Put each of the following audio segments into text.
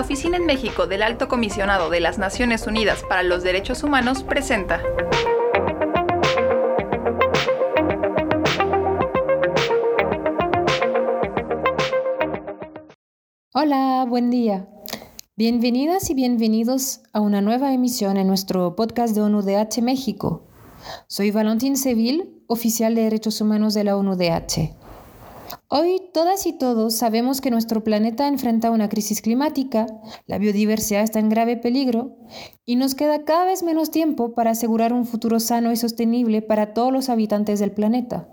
la Oficina en México del Alto Comisionado de las Naciones Unidas para los Derechos Humanos presenta. Hola, buen día. Bienvenidas y bienvenidos a una nueva emisión en nuestro podcast de ONUDH México. Soy Valentín Seville, oficial de Derechos Humanos de la ONUDH. Hoy todas y todos sabemos que nuestro planeta enfrenta una crisis climática, la biodiversidad está en grave peligro y nos queda cada vez menos tiempo para asegurar un futuro sano y sostenible para todos los habitantes del planeta.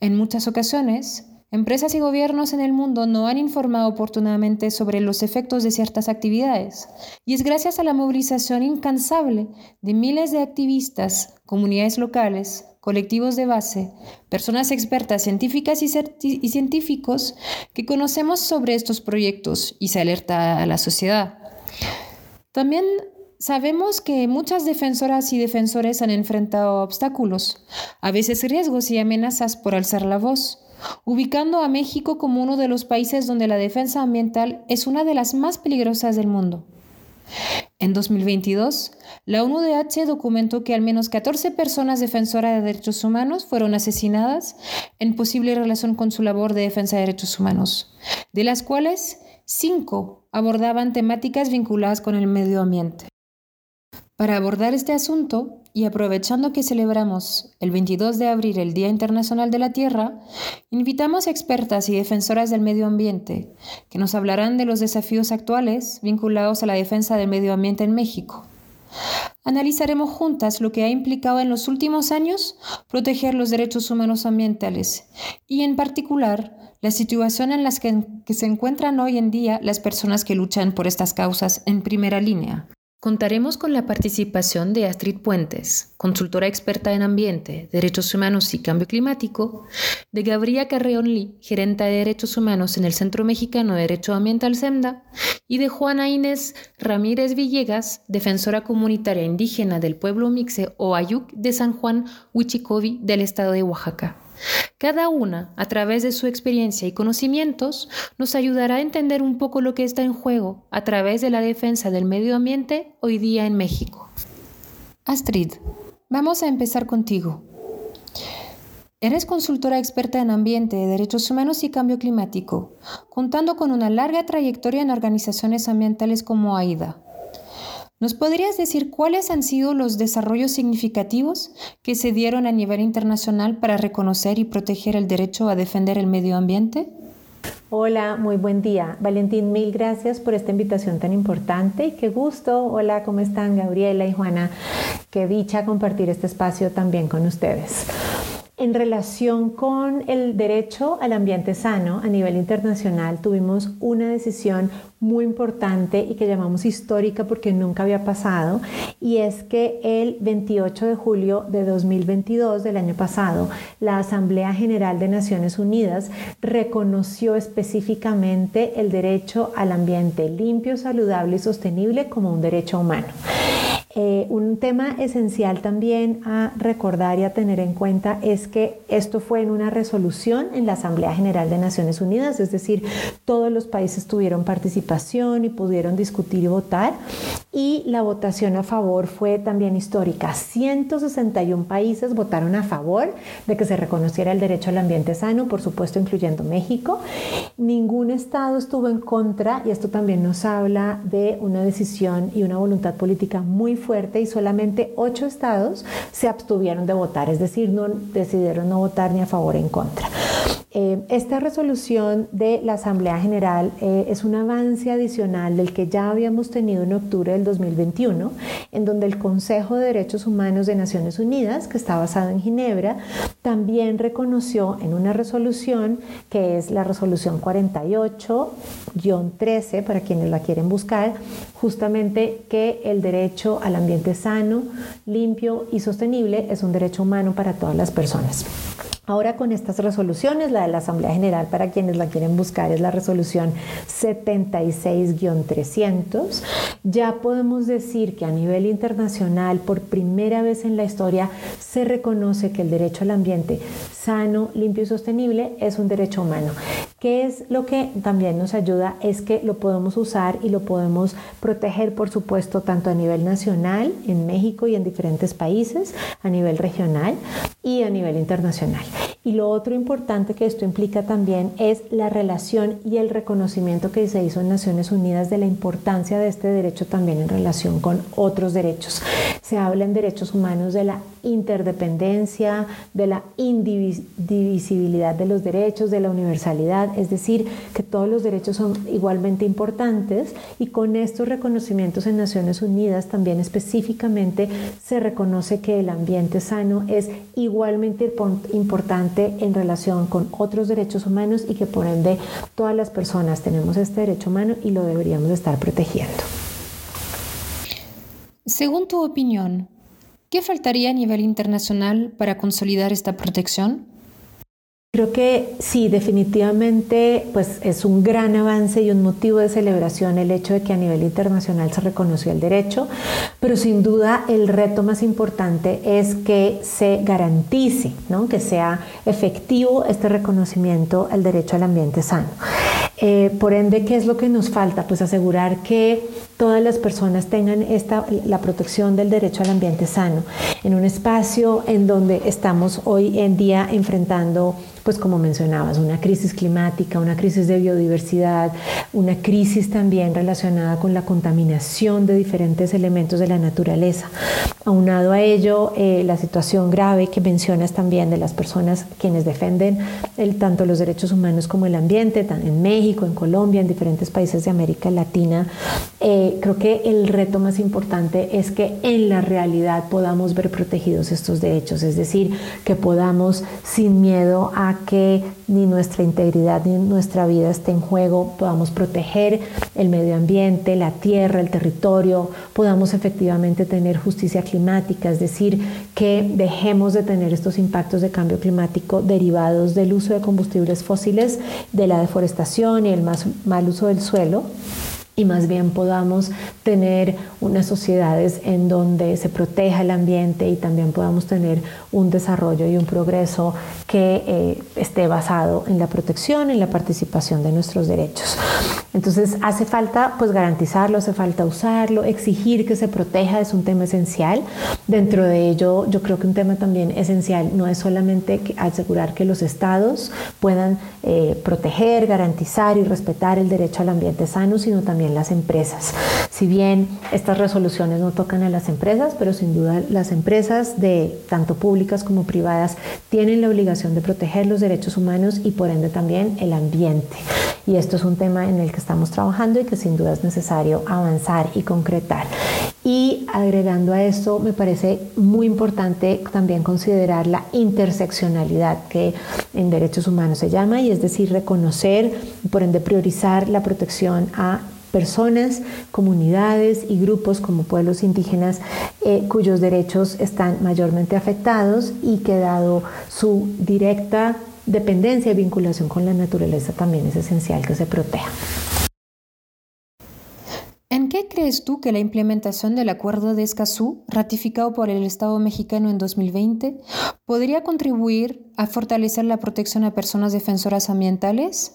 En muchas ocasiones, Empresas y gobiernos en el mundo no han informado oportunamente sobre los efectos de ciertas actividades, y es gracias a la movilización incansable de miles de activistas, comunidades locales, colectivos de base, personas expertas científicas y, científicos que conocemos sobre estos proyectos y se alerta a la sociedad. También Sabemos que muchas defensoras y defensores han enfrentado obstáculos, a veces riesgos y amenazas por alzar la voz, ubicando a México como uno de los países donde la defensa ambiental es una de las más peligrosas del mundo. En 2022, la UNUDH documentó que al menos 14 personas defensoras de derechos humanos fueron asesinadas en posible relación con su labor de defensa de derechos humanos, de las cuales cinco abordaban temáticas vinculadas con el medio ambiente. Para abordar este asunto, y aprovechando que celebramos el 22 de abril el Día Internacional de la Tierra, invitamos expertas y defensoras del medio ambiente que nos hablarán de los desafíos actuales vinculados a la defensa del medio ambiente en México. Analizaremos juntas lo que ha implicado en los últimos años proteger los derechos humanos ambientales y en particular la situación en la que, que se encuentran hoy en día las personas que luchan por estas causas en primera línea. Contaremos con la participación de Astrid Puentes, consultora experta en ambiente, derechos humanos y cambio climático, de Gabriela Carreón Lee, gerente de derechos humanos en el Centro Mexicano de Derecho Ambiental SEMDA, y de Juana Inés Ramírez Villegas, defensora comunitaria indígena del pueblo mixe o Ayuc de San Juan Huichicovi del estado de Oaxaca. Cada una, a través de su experiencia y conocimientos, nos ayudará a entender un poco lo que está en juego a través de la defensa del medio ambiente hoy día en México. Astrid, vamos a empezar contigo. Eres consultora experta en ambiente, derechos humanos y cambio climático, contando con una larga trayectoria en organizaciones ambientales como AIDA. ¿Nos podrías decir cuáles han sido los desarrollos significativos que se dieron a nivel internacional para reconocer y proteger el derecho a defender el medio ambiente? Hola, muy buen día. Valentín, mil gracias por esta invitación tan importante y qué gusto. Hola, ¿cómo están Gabriela y Juana? Qué dicha compartir este espacio también con ustedes. En relación con el derecho al ambiente sano a nivel internacional, tuvimos una decisión muy importante y que llamamos histórica porque nunca había pasado, y es que el 28 de julio de 2022 del año pasado, la Asamblea General de Naciones Unidas reconoció específicamente el derecho al ambiente limpio, saludable y sostenible como un derecho humano. Eh, un tema esencial también a recordar y a tener en cuenta es que esto fue en una resolución en la Asamblea General de Naciones Unidas, es decir, todos los países tuvieron participación y pudieron discutir y votar. Y la votación a favor fue también histórica. 161 países votaron a favor de que se reconociera el derecho al ambiente sano, por supuesto incluyendo México. Ningún estado estuvo en contra y esto también nos habla de una decisión y una voluntad política muy fuerte y solamente ocho estados se abstuvieron de votar, es decir, no decidieron no votar ni a favor ni en contra. Eh, esta resolución de la Asamblea General eh, es un avance adicional del que ya habíamos tenido en octubre del 2021, en donde el Consejo de Derechos Humanos de Naciones Unidas, que está basado en Ginebra, también reconoció en una resolución, que es la resolución 48-13, para quienes la quieren buscar, justamente que el derecho al ambiente sano, limpio y sostenible es un derecho humano para todas las personas. Ahora con estas resoluciones, la de la Asamblea General, para quienes la quieren buscar, es la resolución 76-300, ya podemos decir que a nivel internacional, por primera vez en la historia, se reconoce que el derecho al ambiente sano, limpio y sostenible es un derecho humano. ¿Qué es lo que también nos ayuda? Es que lo podemos usar y lo podemos proteger, por supuesto, tanto a nivel nacional, en México y en diferentes países, a nivel regional y a nivel internacional. Y lo otro importante que esto implica también es la relación y el reconocimiento que se hizo en Naciones Unidas de la importancia de este derecho también en relación con otros derechos. Se habla en derechos humanos de la interdependencia, de la indivisibilidad de los derechos, de la universalidad, es decir, que todos los derechos son igualmente importantes y con estos reconocimientos en Naciones Unidas también específicamente se reconoce que el ambiente sano es igualmente importante en relación con otros derechos humanos y que por ende todas las personas tenemos este derecho humano y lo deberíamos estar protegiendo. Según tu opinión, ¿qué faltaría a nivel internacional para consolidar esta protección? Creo que sí, definitivamente, pues es un gran avance y un motivo de celebración el hecho de que a nivel internacional se reconoció el derecho, pero sin duda el reto más importante es que se garantice, ¿no? que sea efectivo este reconocimiento al derecho al ambiente sano. Eh, por ende, ¿qué es lo que nos falta? Pues asegurar que todas las personas tengan esta, la protección del derecho al ambiente sano en un espacio en donde estamos hoy en día enfrentando pues como mencionabas, una crisis climática, una crisis de biodiversidad, una crisis también relacionada con la contaminación de diferentes elementos de la naturaleza. Aunado a ello, eh, la situación grave que mencionas también de las personas quienes defienden el, tanto los derechos humanos como el ambiente, en México, en Colombia, en diferentes países de América Latina, eh, creo que el reto más importante es que en la realidad podamos ver protegidos estos derechos, es decir, que podamos sin miedo a que ni nuestra integridad ni nuestra vida esté en juego, podamos proteger el medio ambiente, la tierra, el territorio, podamos efectivamente tener justicia climática, es decir, que dejemos de tener estos impactos de cambio climático derivados del uso de combustibles fósiles, de la deforestación y el mal uso del suelo y más bien podamos tener unas sociedades en donde se proteja el ambiente y también podamos tener un desarrollo y un progreso que eh, esté basado en la protección, en la participación de nuestros derechos. Entonces hace falta pues garantizarlo, hace falta usarlo, exigir que se proteja es un tema esencial. Dentro de ello yo creo que un tema también esencial no es solamente asegurar que los estados puedan eh, proteger, garantizar y respetar el derecho al ambiente sano, sino también las empresas. Si bien estas resoluciones no tocan a las empresas, pero sin duda las empresas de tanto públicas como privadas tienen la obligación de proteger los derechos humanos y por ende también el ambiente. Y esto es un tema en el que estamos trabajando y que sin duda es necesario avanzar y concretar. Y agregando a esto, me parece muy importante también considerar la interseccionalidad que en derechos humanos se llama, y es decir, reconocer, por ende priorizar la protección a personas, comunidades y grupos como pueblos indígenas eh, cuyos derechos están mayormente afectados y que dado su directa dependencia y vinculación con la naturaleza también es esencial que se proteja. ¿En qué crees tú que la implementación del Acuerdo de Escazú, ratificado por el Estado mexicano en 2020, podría contribuir a fortalecer la protección a personas defensoras ambientales?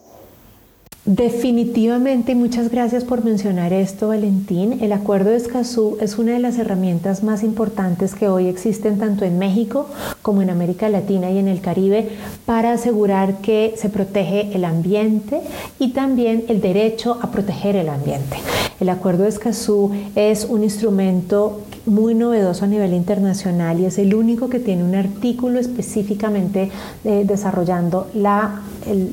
Definitivamente, muchas gracias por mencionar esto, Valentín. El Acuerdo de Escazú es una de las herramientas más importantes que hoy existen tanto en México como en América Latina y en el Caribe para asegurar que se protege el ambiente y también el derecho a proteger el ambiente. El Acuerdo de Escazú es un instrumento muy novedoso a nivel internacional y es el único que tiene un artículo específicamente eh, desarrollando la,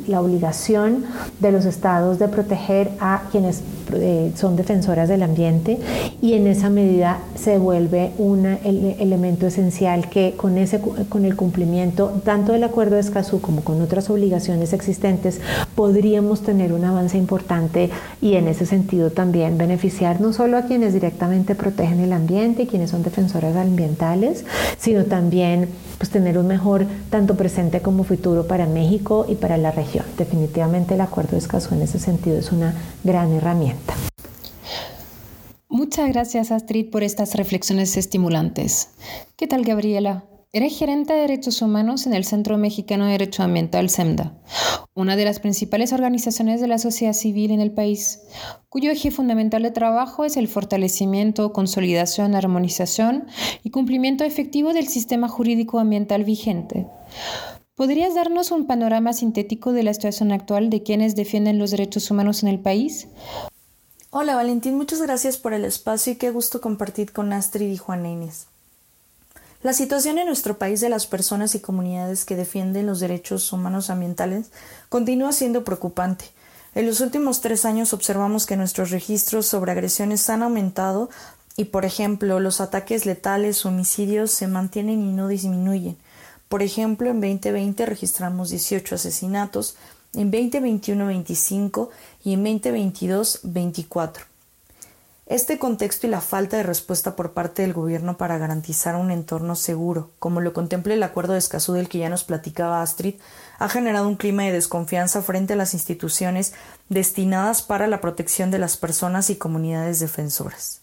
la obligación de los estados de proteger a quienes eh, son defensoras del ambiente y en esa medida se vuelve un elemento esencial que con, ese, con el cumplimiento tanto del acuerdo de Escazú como con otras obligaciones existentes podríamos tener un avance importante y en ese sentido también beneficiar no solo a quienes directamente protegen el ambiente y quienes son defensoras ambientales, sino también pues tener un mejor tanto presente como futuro para México y para la región. Definitivamente el acuerdo de Escazú en ese sentido es una gran herramienta. Muchas gracias Astrid por estas reflexiones estimulantes. ¿Qué tal Gabriela? Eres gerente de derechos humanos en el Centro Mexicano de Derecho Ambiental SEMDA, una de las principales organizaciones de la sociedad civil en el país, cuyo eje fundamental de trabajo es el fortalecimiento, consolidación, armonización y cumplimiento efectivo del sistema jurídico ambiental vigente. ¿Podrías darnos un panorama sintético de la situación actual de quienes defienden los derechos humanos en el país? Hola Valentín, muchas gracias por el espacio y qué gusto compartir con Astrid y Juan Inés. La situación en nuestro país de las personas y comunidades que defienden los derechos humanos ambientales continúa siendo preocupante. En los últimos tres años observamos que nuestros registros sobre agresiones han aumentado y, por ejemplo, los ataques letales homicidios se mantienen y no disminuyen. Por ejemplo, en 2020 registramos 18 asesinatos, en 2021 25 y en 2022 24. Este contexto y la falta de respuesta por parte del gobierno para garantizar un entorno seguro, como lo contempla el acuerdo de Escazú del que ya nos platicaba Astrid, ha generado un clima de desconfianza frente a las instituciones destinadas para la protección de las personas y comunidades defensoras.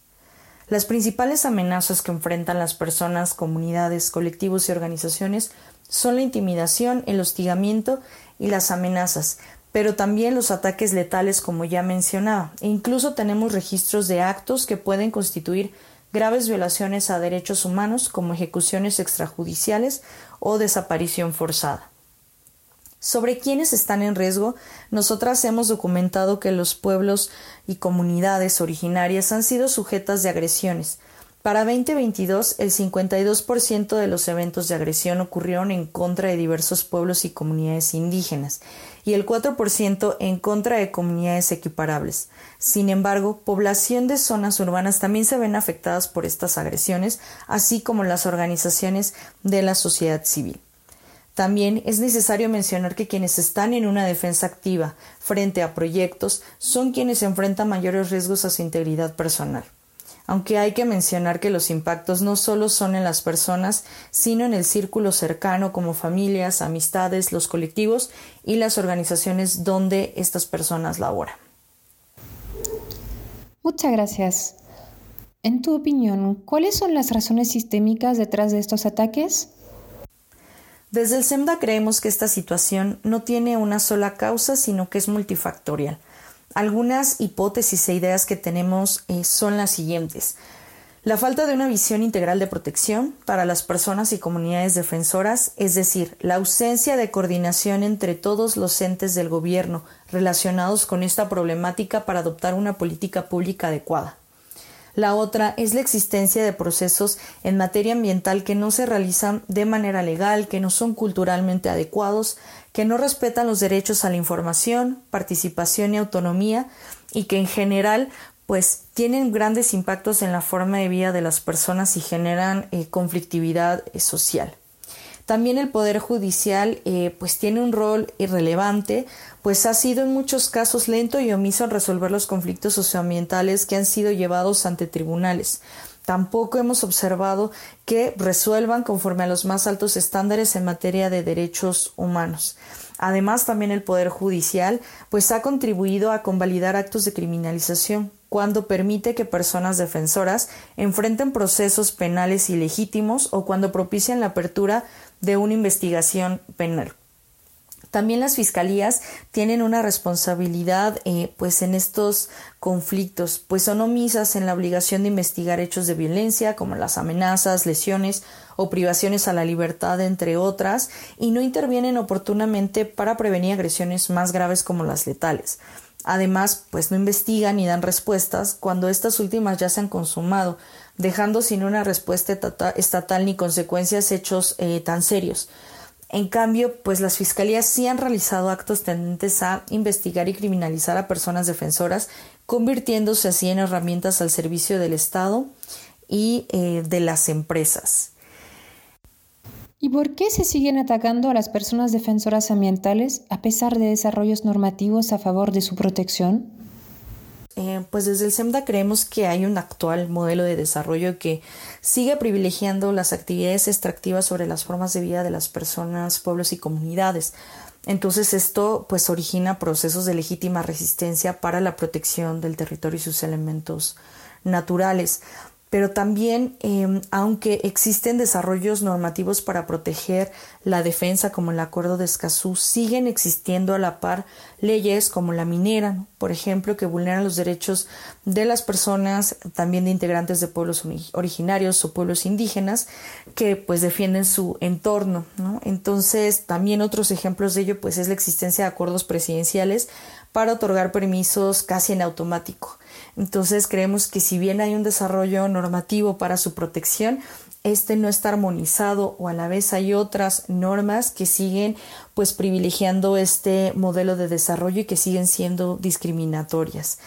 Las principales amenazas que enfrentan las personas, comunidades, colectivos y organizaciones son la intimidación, el hostigamiento y las amenazas, pero también los ataques letales como ya mencionaba. E incluso tenemos registros de actos que pueden constituir graves violaciones a derechos humanos como ejecuciones extrajudiciales o desaparición forzada. Sobre quienes están en riesgo, nosotras hemos documentado que los pueblos y comunidades originarias han sido sujetas de agresiones, para 2022, el 52% de los eventos de agresión ocurrieron en contra de diversos pueblos y comunidades indígenas y el 4% en contra de comunidades equiparables. Sin embargo, población de zonas urbanas también se ven afectadas por estas agresiones, así como las organizaciones de la sociedad civil. También es necesario mencionar que quienes están en una defensa activa frente a proyectos son quienes enfrentan mayores riesgos a su integridad personal aunque hay que mencionar que los impactos no solo son en las personas, sino en el círculo cercano como familias, amistades, los colectivos y las organizaciones donde estas personas laboran. Muchas gracias. En tu opinión, ¿cuáles son las razones sistémicas detrás de estos ataques? Desde el SEMDA creemos que esta situación no tiene una sola causa, sino que es multifactorial. Algunas hipótesis e ideas que tenemos eh, son las siguientes. La falta de una visión integral de protección para las personas y comunidades defensoras, es decir, la ausencia de coordinación entre todos los entes del gobierno relacionados con esta problemática para adoptar una política pública adecuada. La otra es la existencia de procesos en materia ambiental que no se realizan de manera legal, que no son culturalmente adecuados, que no respetan los derechos a la información, participación y autonomía y que en general pues tienen grandes impactos en la forma de vida de las personas y generan eh, conflictividad eh, social. También el Poder Judicial eh, pues tiene un rol irrelevante, pues ha sido en muchos casos lento y omiso en resolver los conflictos socioambientales que han sido llevados ante tribunales. Tampoco hemos observado que resuelvan conforme a los más altos estándares en materia de derechos humanos. Además, también el Poder Judicial pues ha contribuido a convalidar actos de criminalización cuando permite que personas defensoras enfrenten procesos penales ilegítimos o cuando propician la apertura de una investigación penal. También las fiscalías tienen una responsabilidad eh, pues en estos conflictos, pues son omisas en la obligación de investigar hechos de violencia como las amenazas, lesiones o privaciones a la libertad, entre otras, y no intervienen oportunamente para prevenir agresiones más graves como las letales. Además, pues no investigan ni dan respuestas cuando estas últimas ya se han consumado, dejando sin una respuesta estatal ni consecuencias hechos eh, tan serios. En cambio, pues las fiscalías sí han realizado actos tendentes a investigar y criminalizar a personas defensoras, convirtiéndose así en herramientas al servicio del Estado y eh, de las empresas. ¿Y por qué se siguen atacando a las personas defensoras ambientales a pesar de desarrollos normativos a favor de su protección? Eh, pues desde el SEMDA creemos que hay un actual modelo de desarrollo que sigue privilegiando las actividades extractivas sobre las formas de vida de las personas, pueblos y comunidades. Entonces esto pues origina procesos de legítima resistencia para la protección del territorio y sus elementos naturales. Pero también, em, aunque existen desarrollos normativos para proteger la defensa, como el Acuerdo de Escazú, siguen existiendo a la par leyes como la minera, por ejemplo, que vulneran los derechos de las personas, también de integrantes de pueblos originarios o pueblos indígenas, que pues defienden su entorno. Entonces, también otros ejemplos de ello, pues es la existencia de acuerdos presidenciales para otorgar permisos casi en automático entonces creemos que si bien hay un desarrollo normativo para su protección, este no está armonizado o a la vez hay otras normas que siguen pues privilegiando este modelo de desarrollo y que siguen siendo discriminatorias.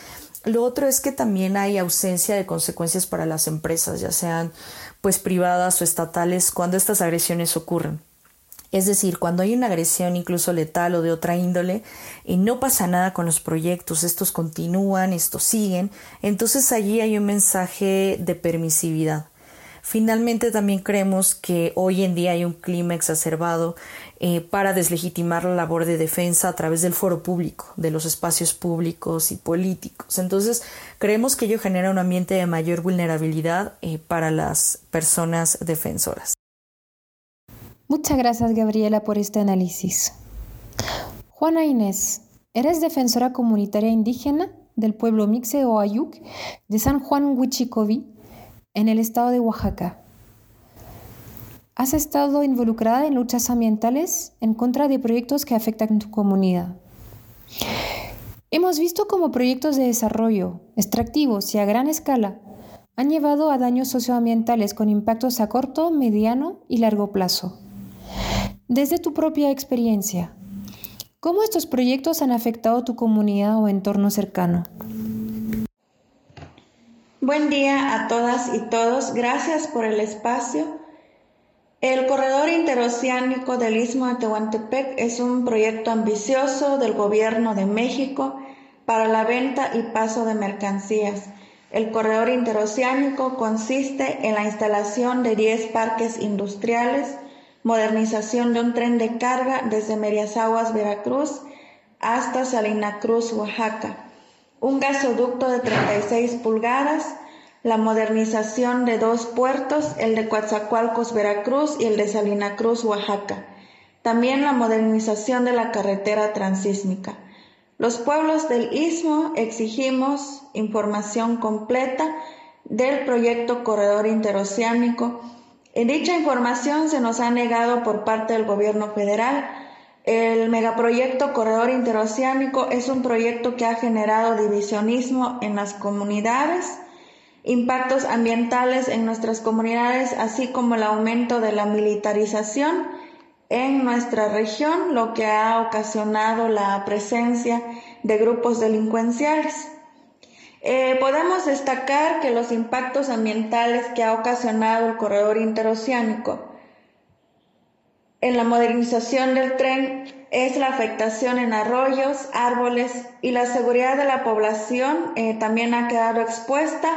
Lo otro es que también hay ausencia de consecuencias para las empresas, ya sean pues privadas o estatales, cuando estas agresiones ocurren. Es decir, cuando hay una agresión incluso letal o de otra índole y no pasa nada con los proyectos, estos continúan, estos siguen, entonces allí hay un mensaje de permisividad. Finalmente también creemos que hoy en día hay un clima exacerbado eh, para deslegitimar la labor de defensa a través del foro público, de los espacios públicos y políticos. Entonces creemos que ello genera un ambiente de mayor vulnerabilidad eh, para las personas defensoras. Muchas gracias, Gabriela, por este análisis. Juana Inés, eres defensora comunitaria indígena del pueblo Mixe o Ayuk de San Juan Huichicovi, en el estado de Oaxaca. Has estado involucrada en luchas ambientales en contra de proyectos que afectan tu comunidad. Hemos visto cómo proyectos de desarrollo extractivos y a gran escala han llevado a daños socioambientales con impactos a corto, mediano y largo plazo. Desde tu propia experiencia, ¿cómo estos proyectos han afectado tu comunidad o entorno cercano? Buen día a todas y todos. Gracias por el espacio. El corredor interoceánico del Istmo de Tehuantepec es un proyecto ambicioso del Gobierno de México para la venta y paso de mercancías. El corredor interoceánico consiste en la instalación de 10 parques industriales modernización de un tren de carga desde Meriazaguas, Veracruz, hasta Salina Cruz, Oaxaca, un gasoducto de 36 pulgadas, la modernización de dos puertos, el de Coatzacoalcos, Veracruz y el de Salina Cruz, Oaxaca. También la modernización de la carretera transísmica. Los pueblos del Istmo exigimos información completa del proyecto Corredor Interoceánico en dicha información se nos ha negado por parte del gobierno federal. El megaproyecto Corredor Interoceánico es un proyecto que ha generado divisionismo en las comunidades, impactos ambientales en nuestras comunidades, así como el aumento de la militarización en nuestra región, lo que ha ocasionado la presencia de grupos delincuenciales. Eh, podemos destacar que los impactos ambientales que ha ocasionado el corredor interoceánico en la modernización del tren es la afectación en arroyos, árboles y la seguridad de la población eh, también ha quedado expuesta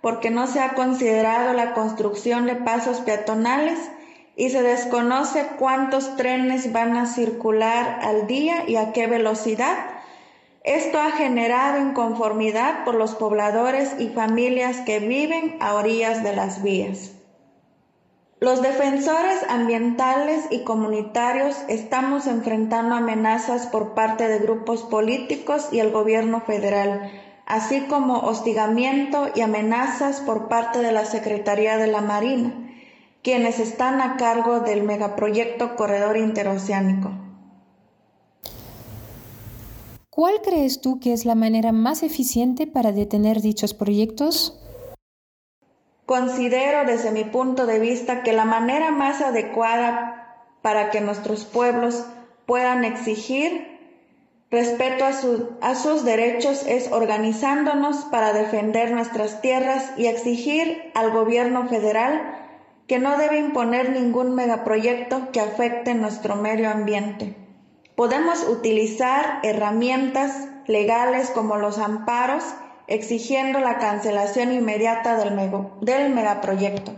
porque no se ha considerado la construcción de pasos peatonales y se desconoce cuántos trenes van a circular al día y a qué velocidad esto ha generado inconformidad por los pobladores y familias que viven a orillas de las vías. Los defensores ambientales y comunitarios estamos enfrentando amenazas por parte de grupos políticos y el gobierno federal, así como hostigamiento y amenazas por parte de la Secretaría de la Marina, quienes están a cargo del megaproyecto Corredor Interoceánico. ¿Cuál crees tú que es la manera más eficiente para detener dichos proyectos? Considero desde mi punto de vista que la manera más adecuada para que nuestros pueblos puedan exigir respeto a, sus derechos es organizándonos para defender nuestras tierras y exigir al gobierno federal que no debe imponer ningún megaproyecto que afecte nuestro medio ambiente. Podemos utilizar herramientas legales como los amparos, exigiendo la cancelación inmediata del, del megaproyecto.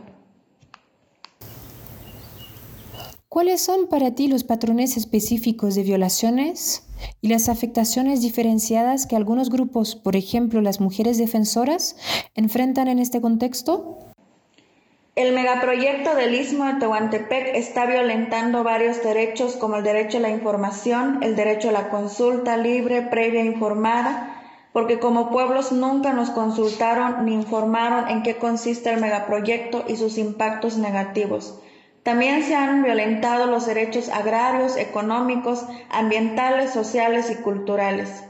¿cuáles son para ti los patrones específicos de violaciones y las afectaciones diferenciadas que algunos grupos, por ejemplo las mujeres defensoras, enfrentan en este contexto? El megaproyecto del Istmo de Tehuantepec está violentando varios derechos como el derecho a la información, el derecho a la consulta libre, previa informada, porque como pueblos nunca nos consultaron ni informaron en qué consiste el megaproyecto y sus impactos negativos. También se han violentado los derechos agrarios, económicos, ambientales, sociales y culturales.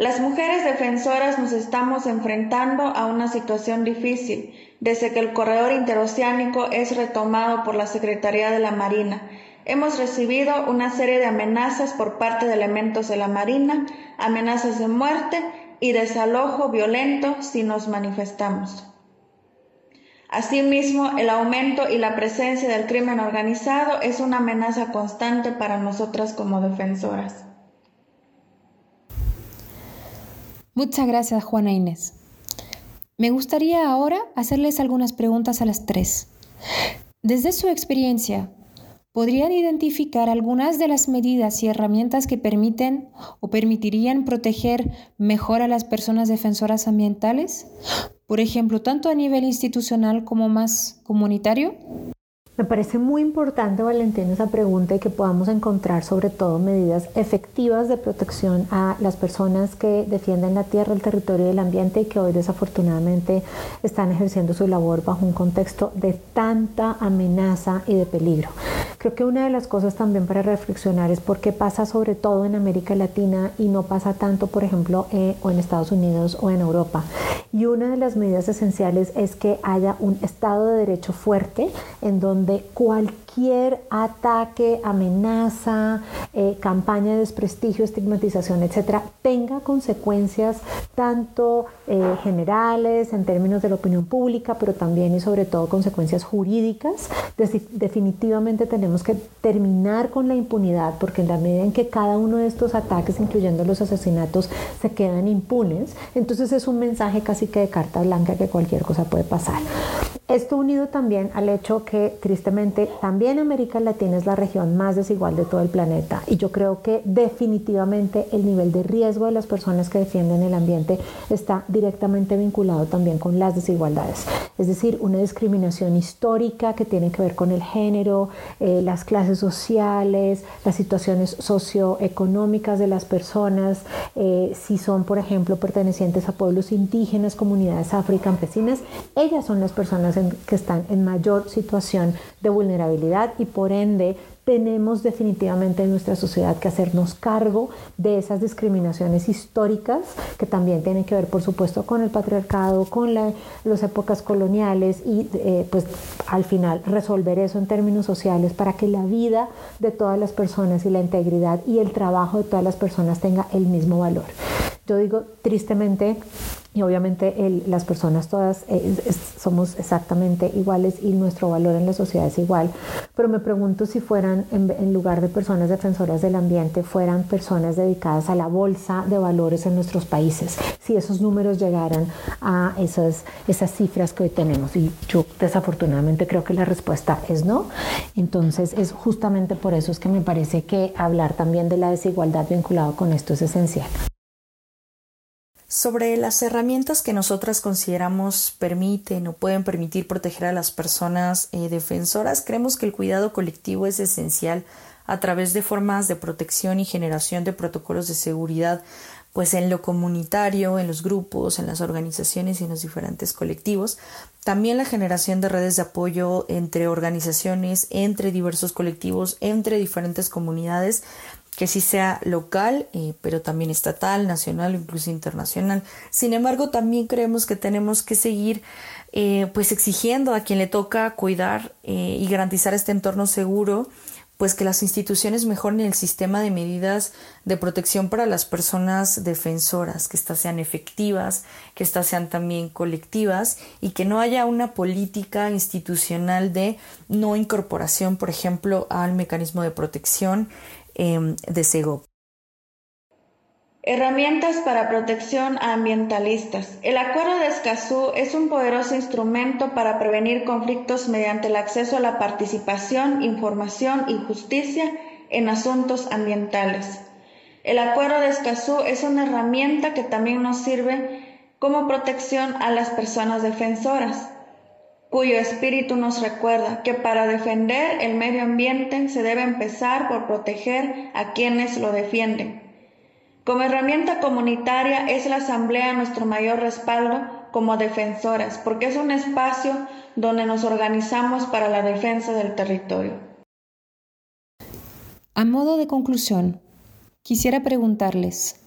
Las mujeres defensoras nos estamos enfrentando a una situación difícil desde que el corredor interoceánico es retomado por la Secretaría de la Marina. Hemos recibido una serie de amenazas por parte de elementos de la Marina, amenazas de muerte y desalojo violento si nos manifestamos. Asimismo, el aumento y la presencia del crimen organizado es una amenaza constante para nosotras como defensoras. Muchas gracias, Juana Inés. Me gustaría ahora hacerles algunas preguntas a las tres. Desde su experiencia, ¿podrían identificar algunas de las medidas y herramientas que permiten o permitirían proteger mejor a las personas defensoras ambientales? Por ejemplo, tanto a nivel institucional como más comunitario. Me parece muy importante, Valentín, esa pregunta y que podamos encontrar sobre todo medidas efectivas de protección a las personas que defienden la tierra, el territorio y el ambiente y que hoy desafortunadamente están ejerciendo su labor bajo un contexto de tanta amenaza y de peligro. Creo que una de las cosas también para reflexionar es por qué pasa sobre todo en América Latina y no pasa tanto, por ejemplo, eh, o en Estados Unidos o en Europa. Y una de las medidas esenciales es que haya un Estado de Derecho fuerte en donde cualquier ataque, amenaza, eh, campaña de desprestigio, estigmatización, etcétera, tenga consecuencias tanto eh, generales en términos de la opinión pública, pero también y sobre todo consecuencias jurídicas. definitivamente tenemos que terminar con la impunidad, porque en la medida en que cada uno de estos ataques, incluyendo los asesinatos, se quedan impunes, entonces es un mensaje casi que de carta blanca que cualquier cosa puede pasar. Esto unido también al hecho que tristemente también América Latina es la región más desigual de todo el planeta y yo creo que definitivamente el nivel de riesgo de las personas que defienden el ambiente está directamente vinculado también con las desigualdades. Es decir, una discriminación histórica que tiene que ver con el género, eh, las clases sociales, las situaciones socioeconómicas de las personas, eh, si son, por ejemplo, pertenecientes a pueblos indígenas, comunidades afrocampesinas, ellas son las personas que están en mayor situación de vulnerabilidad y por ende tenemos definitivamente en nuestra sociedad que hacernos cargo de esas discriminaciones históricas que también tienen que ver, por supuesto, con el patriarcado, con las épocas coloniales y eh, pues al final resolver eso en términos sociales para que la vida de todas las personas y la integridad y el trabajo de todas las personas tenga el mismo valor. Yo digo tristemente y obviamente las personas todas eh, somos exactamente iguales y nuestro valor en la sociedad es igual, pero me pregunto si fueran, en, lugar de personas defensoras del ambiente, fueran personas dedicadas a la bolsa de valores en nuestros países, si esos números llegaran a esas, esas cifras que hoy tenemos. Y yo desafortunadamente creo que la respuesta es no. Entonces es justamente por eso es que me parece que hablar también de la desigualdad vinculado con esto es esencial. Sobre las herramientas que nosotras consideramos permiten o pueden permitir proteger a las personas eh, defensoras, creemos que el cuidado colectivo es esencial a través de formas de protección y generación de protocolos de seguridad, pues en lo comunitario, en los grupos, en las organizaciones y en los diferentes colectivos. También la generación de redes de apoyo entre organizaciones, entre diversos colectivos, entre diferentes comunidades que sí sea local, eh, pero también estatal, nacional, incluso internacional. Sin embargo, también creemos que tenemos que seguir eh, pues exigiendo a quien le toca cuidar eh, y garantizar este entorno seguro, pues que las instituciones mejoren el sistema de medidas de protección para las personas defensoras, que éstas sean efectivas, que éstas sean también colectivas y que no haya una política institucional de no incorporación, por ejemplo, al mecanismo de protección Em, de Herramientas para protección a ambientalistas. El Acuerdo de Escazú es un poderoso instrumento para prevenir conflictos mediante el acceso a la participación, información y justicia en asuntos ambientales. El Acuerdo de Escazú es una herramienta que también nos sirve como protección a las personas defensoras, cuyo espíritu nos recuerda que para defender el medio ambiente se debe empezar por proteger a quienes lo defienden. Como herramienta comunitaria es la Asamblea nuestro mayor respaldo como defensoras, porque es un espacio donde nos organizamos para la defensa del territorio. A modo de conclusión, quisiera preguntarles,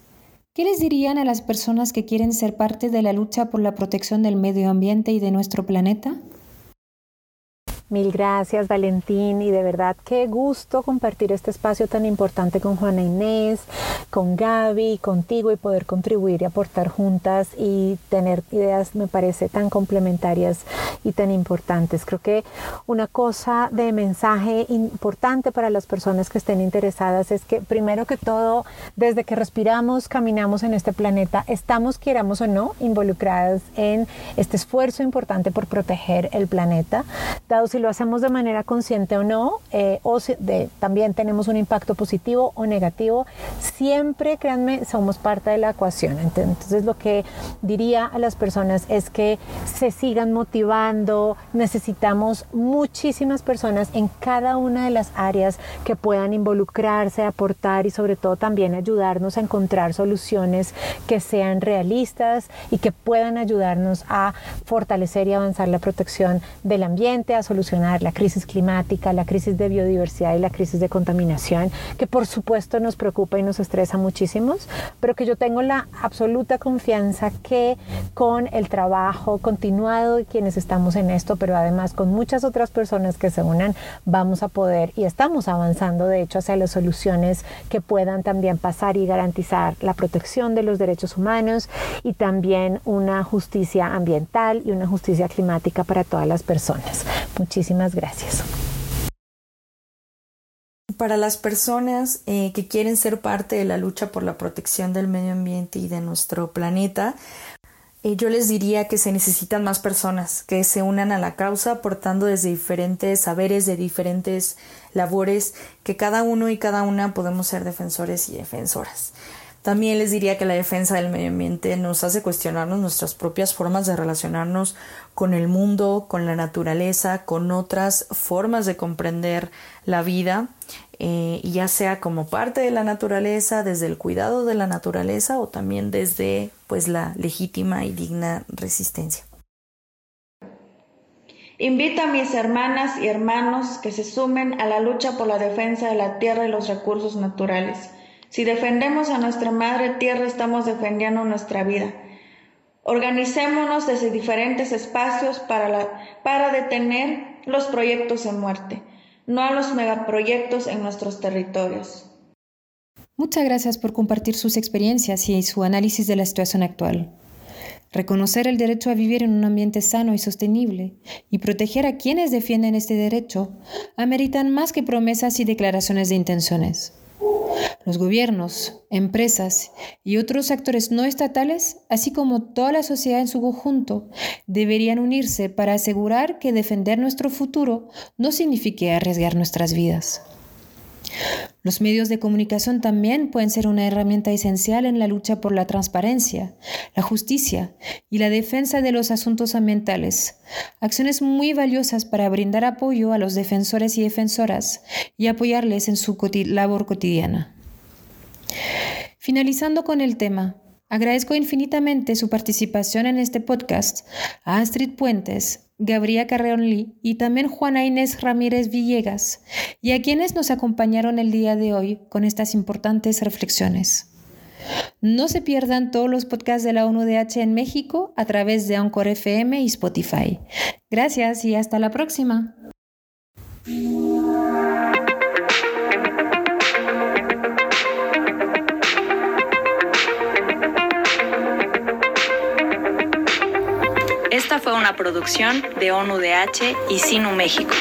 ¿qué les dirían a las personas que quieren ser parte de la lucha por la protección del medio ambiente y de nuestro planeta? Mil gracias Valentín y de verdad qué gusto compartir este espacio tan importante con Juana Inés, con Gaby, contigo y poder contribuir y aportar juntas y tener ideas me parece tan complementarias y tan importantes. Creo que una cosa de mensaje importante para las personas que estén interesadas es que primero que todo, desde que respiramos, caminamos en este planeta, estamos, queramos o no, involucradas en este esfuerzo importante por proteger el planeta, dado si lo hacemos de manera consciente o no, eh, o si también tenemos un impacto positivo o negativo, siempre, créanme, somos parte de la ecuación. Entonces, lo que diría a las personas es que se sigan motivando, necesitamos muchísimas personas en cada una de las áreas que puedan involucrarse, aportar y sobre todo también ayudarnos a encontrar soluciones que sean realistas y que puedan ayudarnos a fortalecer y avanzar la protección del ambiente, a solucionar la crisis climática, la crisis de biodiversidad y la crisis de contaminación, que por supuesto nos preocupa y nos estresa muchísimo, pero que yo tengo la absoluta confianza que con el trabajo continuado de quienes estamos en esto, pero además con muchas otras personas que se unan, vamos a poder y estamos avanzando de hecho hacia las soluciones que puedan también pasar y garantizar la protección de los derechos humanos y también una justicia ambiental y una justicia climática para todas las personas. Muchísimas gracias. Para las personas eh, que quieren ser parte de la lucha por la protección del medio ambiente y de nuestro planeta, eh, yo les diría que se necesitan más personas que se unan a la causa aportando desde diferentes saberes, de diferentes labores, que cada uno y cada una podemos ser defensores y defensoras. También les diría que la defensa del medio ambiente nos hace cuestionarnos nuestras propias formas de relacionarnos con el mundo, con la naturaleza, con otras formas de comprender la vida, eh, ya sea como parte de la naturaleza, desde el cuidado de la naturaleza o también desde pues la legítima y digna resistencia. Invito a mis hermanas y hermanos que se sumen a la lucha por la defensa de la tierra y los recursos naturales si defendemos a nuestra madre tierra, estamos defendiendo nuestra vida. Organicémonos desde diferentes espacios para, detener los proyectos en muerte, no a los megaproyectos en nuestros territorios. Muchas gracias por compartir sus experiencias y su análisis de la situación actual. Reconocer el derecho a vivir en un ambiente sano y sostenible y proteger a quienes defienden este derecho ameritan más que promesas y declaraciones de intenciones. Los gobiernos, empresas y otros actores no estatales, así como toda la sociedad en su conjunto, deberían unirse para asegurar que defender nuestro futuro no signifique arriesgar nuestras vidas. Los medios de comunicación también pueden ser una herramienta esencial en la lucha por la transparencia, la justicia y la defensa de los asuntos ambientales, acciones muy valiosas para brindar apoyo a los defensores y defensoras y apoyarles en su labor cotidiana. Finalizando con el tema, agradezco infinitamente su participación en este podcast a Astrid Puentes, Gabriela Carreón y también Juana Inés Ramírez Villegas, y a quienes nos acompañaron el día de hoy con estas importantes reflexiones. No se pierdan todos los podcasts de la ONUDH en México a través de Anchor FM y Spotify. Gracias y hasta la próxima. Producción de ONU DH y Sinu México.